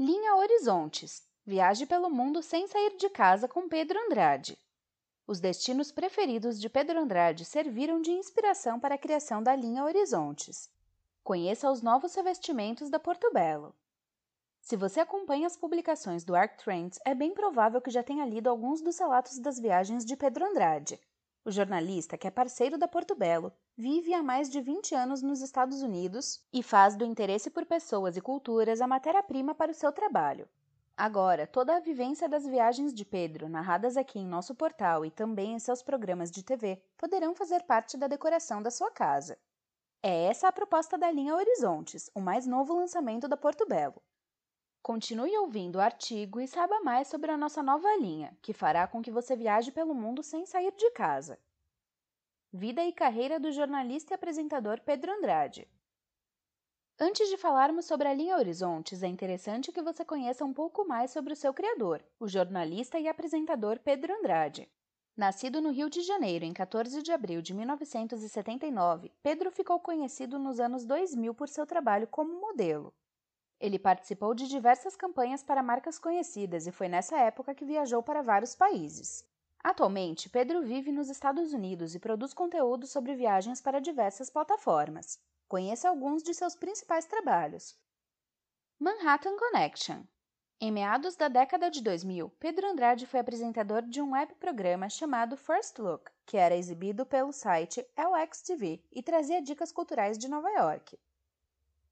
Linha Horizontes Viaje pelo mundo sem sair de casa com Pedro Andrade. Os destinos preferidos de Pedro Andrade serviram de inspiração para a criação da linha Horizontes. Conheça os novos revestimentos da Porto Belo. Se você acompanha as publicações do Arc Trends, é bem provável que já tenha lido alguns dos relatos das viagens de Pedro Andrade. O jornalista, que é parceiro da Porto Belo, vive há mais de 20 anos nos Estados Unidos e faz do interesse por pessoas e culturas a matéria-prima para o seu trabalho. Agora, toda a vivência das viagens de Pedro, narradas aqui em nosso portal e também em seus programas de TV, poderão fazer parte da decoração da sua casa. É essa a proposta da linha Horizontes, o mais novo lançamento da Porto Belo. Continue ouvindo o artigo e saiba mais sobre a nossa nova linha, que fará com que você viaje pelo mundo sem sair de casa. Vida e carreira do jornalista e apresentador Pedro Andrade. Antes de falarmos sobre a linha Horizontes, é interessante que você conheça um pouco mais sobre o seu criador, o jornalista e apresentador Pedro Andrade. Nascido no Rio de Janeiro em 14 de abril de 1979, Pedro ficou conhecido nos anos 2000 por seu trabalho como modelo. Ele participou de diversas campanhas para marcas conhecidas e foi nessa época que viajou para vários países. Atualmente, Pedro vive nos Estados Unidos e produz conteúdo sobre viagens para diversas plataformas. Conheça alguns de seus principais trabalhos. Manhattan Connection. Em meados da década de 2000, Pedro Andrade foi apresentador de um web programa chamado First Look, que era exibido pelo site LXTV e trazia dicas culturais de Nova York.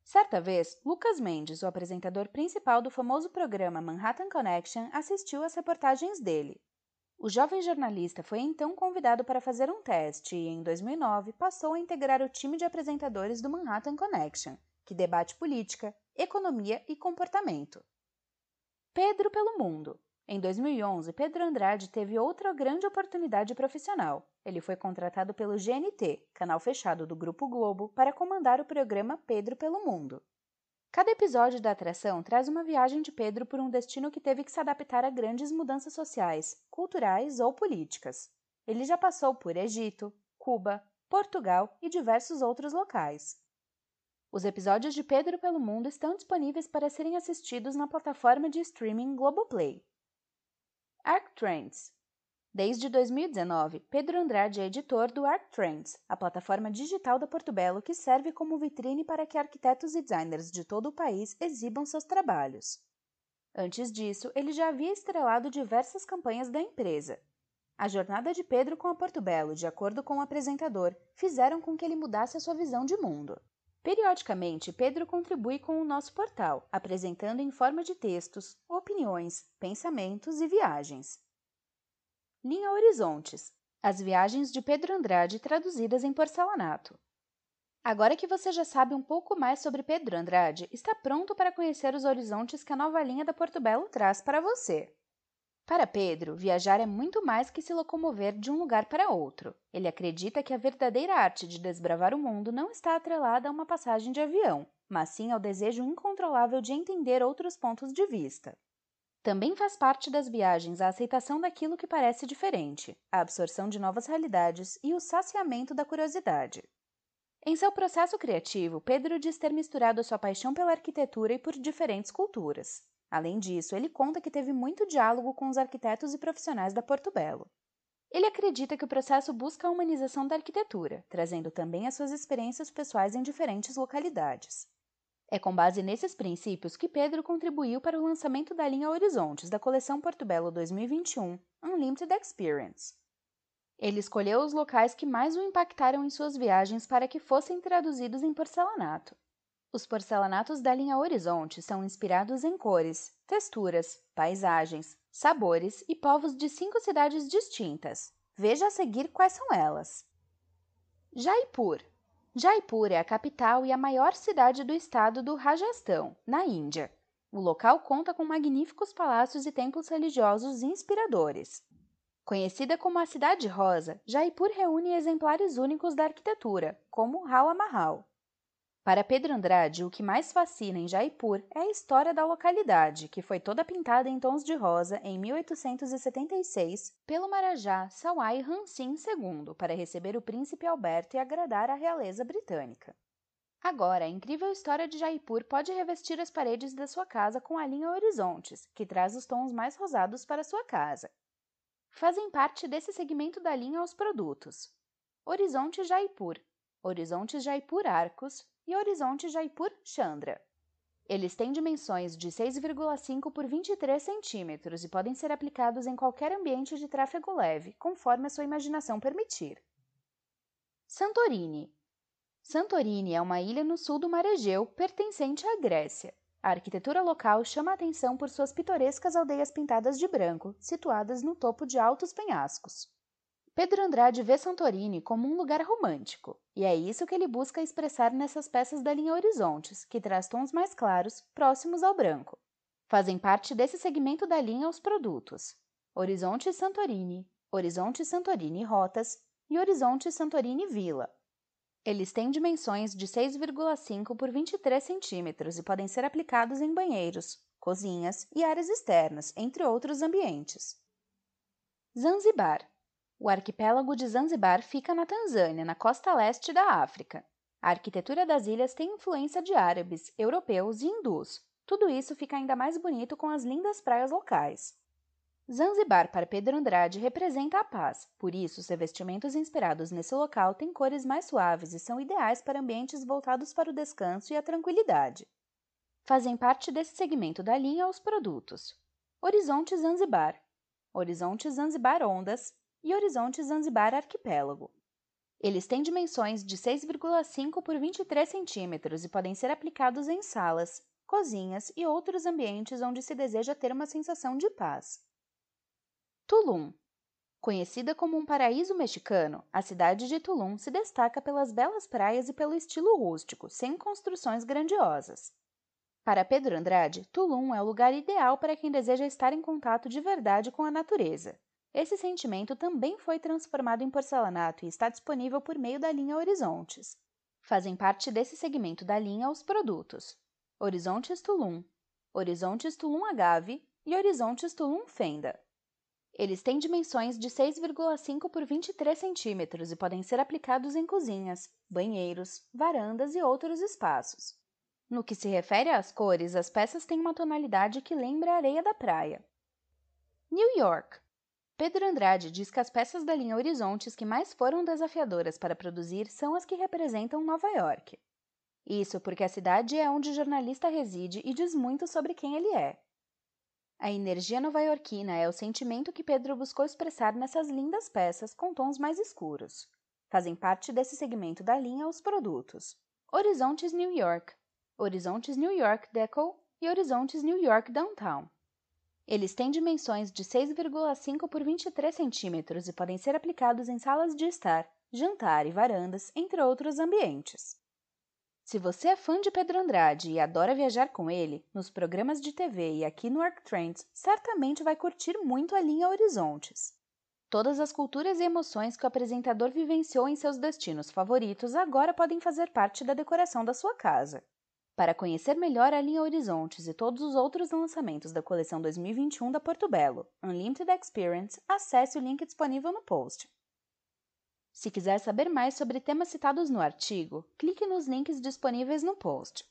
Certa vez, Lucas Mendes, o apresentador principal do famoso programa Manhattan Connection, assistiu às reportagens dele. O jovem jornalista foi então convidado para fazer um teste e, em 2009, passou a integrar o time de apresentadores do Manhattan Connection, que debate política, economia e comportamento. Pedro pelo Mundo. Em 2011, Pedro Andrade teve outra grande oportunidade profissional. Ele foi contratado pelo GNT, canal fechado do Grupo Globo, para comandar o programa Pedro pelo Mundo. Cada episódio da atração traz uma viagem de Pedro por um destino que teve que se adaptar a grandes mudanças sociais, culturais ou políticas. Ele já passou por Egito, Cuba, Portugal e diversos outros locais. Os episódios de Pedro pelo Mundo estão disponíveis para serem assistidos na plataforma de streaming Globoplay. Arc Trends Desde 2019, Pedro Andrade é editor do Arc Trends, a plataforma digital da Porto Belo que serve como vitrine para que arquitetos e designers de todo o país exibam seus trabalhos. Antes disso, ele já havia estrelado diversas campanhas da empresa. A jornada de Pedro com a Porto Belo, de acordo com o apresentador, fizeram com que ele mudasse a sua visão de mundo. Periodicamente, Pedro contribui com o nosso portal, apresentando em forma de textos, opiniões, pensamentos e viagens. Linha Horizontes As viagens de Pedro Andrade traduzidas em porcelanato. Agora que você já sabe um pouco mais sobre Pedro Andrade, está pronto para conhecer os horizontes que a nova linha da Porto Belo traz para você. Para Pedro, viajar é muito mais que se locomover de um lugar para outro. Ele acredita que a verdadeira arte de desbravar o mundo não está atrelada a uma passagem de avião, mas sim ao desejo incontrolável de entender outros pontos de vista. Também faz parte das viagens a aceitação daquilo que parece diferente, a absorção de novas realidades e o saciamento da curiosidade. Em seu processo criativo, Pedro diz ter misturado sua paixão pela arquitetura e por diferentes culturas. Além disso, ele conta que teve muito diálogo com os arquitetos e profissionais da Porto Belo. Ele acredita que o processo busca a humanização da arquitetura, trazendo também as suas experiências pessoais em diferentes localidades. É com base nesses princípios que Pedro contribuiu para o lançamento da linha Horizontes da coleção Porto Belo 2021 Unlimited Experience. Ele escolheu os locais que mais o impactaram em suas viagens para que fossem traduzidos em porcelanato. Os porcelanatos da linha Horizonte são inspirados em cores, texturas, paisagens, sabores e povos de cinco cidades distintas. Veja a seguir quais são elas. Jaipur, Jaipur é a capital e a maior cidade do estado do Rajastão, na Índia. O local conta com magníficos palácios e templos religiosos inspiradores. Conhecida como a Cidade Rosa, Jaipur reúne exemplares únicos da arquitetura, como Hawa Mahal. Para Pedro Andrade, o que mais fascina em Jaipur é a história da localidade, que foi toda pintada em tons de rosa em 1876 pelo Marajá Sawai Ransin II para receber o príncipe Alberto e agradar a realeza britânica. Agora, a incrível história de Jaipur pode revestir as paredes da sua casa com a linha Horizontes, que traz os tons mais rosados para sua casa. Fazem parte desse segmento da linha os produtos Horizonte Jaipur, Horizonte Jaipur Arcos e Horizonte Jaipur Chandra. Eles têm dimensões de 6,5 por 23 centímetros e podem ser aplicados em qualquer ambiente de tráfego leve, conforme a sua imaginação permitir. Santorini Santorini é uma ilha no sul do Mar Egeu, pertencente à Grécia. A arquitetura local chama a atenção por suas pitorescas aldeias pintadas de branco, situadas no topo de altos penhascos. Pedro Andrade vê Santorini como um lugar romântico, e é isso que ele busca expressar nessas peças da linha Horizontes, que traz tons mais claros, próximos ao branco. Fazem parte desse segmento da linha os produtos Horizonte Santorini, Horizonte Santorini Rotas e Horizonte Santorini Vila. Eles têm dimensões de 6,5 por 23 centímetros e podem ser aplicados em banheiros, cozinhas e áreas externas, entre outros ambientes. Zanzibar. O arquipélago de Zanzibar fica na Tanzânia, na costa leste da África. A arquitetura das ilhas tem influência de árabes, europeus e hindus. Tudo isso fica ainda mais bonito com as lindas praias locais. Zanzibar para Pedro Andrade representa a paz, por isso os revestimentos inspirados nesse local têm cores mais suaves e são ideais para ambientes voltados para o descanso e a tranquilidade. Fazem parte desse segmento da linha os produtos Horizonte Zanzibar, Horizonte Zanzibar Ondas e Horizonte Zanzibar Arquipélago. Eles têm dimensões de 6,5 por 23 centímetros e podem ser aplicados em salas, cozinhas e outros ambientes onde se deseja ter uma sensação de paz. Tulum. Conhecida como um paraíso mexicano, a cidade de Tulum se destaca pelas belas praias e pelo estilo rústico, sem construções grandiosas. Para Pedro Andrade, Tulum é o lugar ideal para quem deseja estar em contato de verdade com a natureza. Esse sentimento também foi transformado em porcelanato e está disponível por meio da linha Horizontes. Fazem parte desse segmento da linha os produtos Horizontes Tulum, Horizontes Tulum Agave e Horizontes Tulum Fenda. Eles têm dimensões de 6,5 por 23 centímetros e podem ser aplicados em cozinhas, banheiros, varandas e outros espaços. No que se refere às cores, as peças têm uma tonalidade que lembra a areia da praia. New York. Pedro Andrade diz que as peças da linha Horizontes que mais foram desafiadoras para produzir são as que representam Nova York. Isso porque a cidade é onde o jornalista reside e diz muito sobre quem ele é. A energia nova-iorquina é o sentimento que Pedro buscou expressar nessas lindas peças com tons mais escuros. Fazem parte desse segmento da linha os produtos Horizontes New York, Horizontes New York Deco e Horizontes New York Downtown. Eles têm dimensões de 6,5 por 23 centímetros e podem ser aplicados em salas de estar, jantar e varandas, entre outros ambientes. Se você é fã de Pedro Andrade e adora viajar com ele, nos programas de TV e aqui no ArcTrends, certamente vai curtir muito a linha Horizontes. Todas as culturas e emoções que o apresentador vivenciou em seus destinos favoritos agora podem fazer parte da decoração da sua casa. Para conhecer melhor a linha Horizontes e todos os outros lançamentos da coleção 2021 da Porto Belo, Unlimited Experience, acesse o link disponível no post. Se quiser saber mais sobre temas citados no artigo, clique nos links disponíveis no post.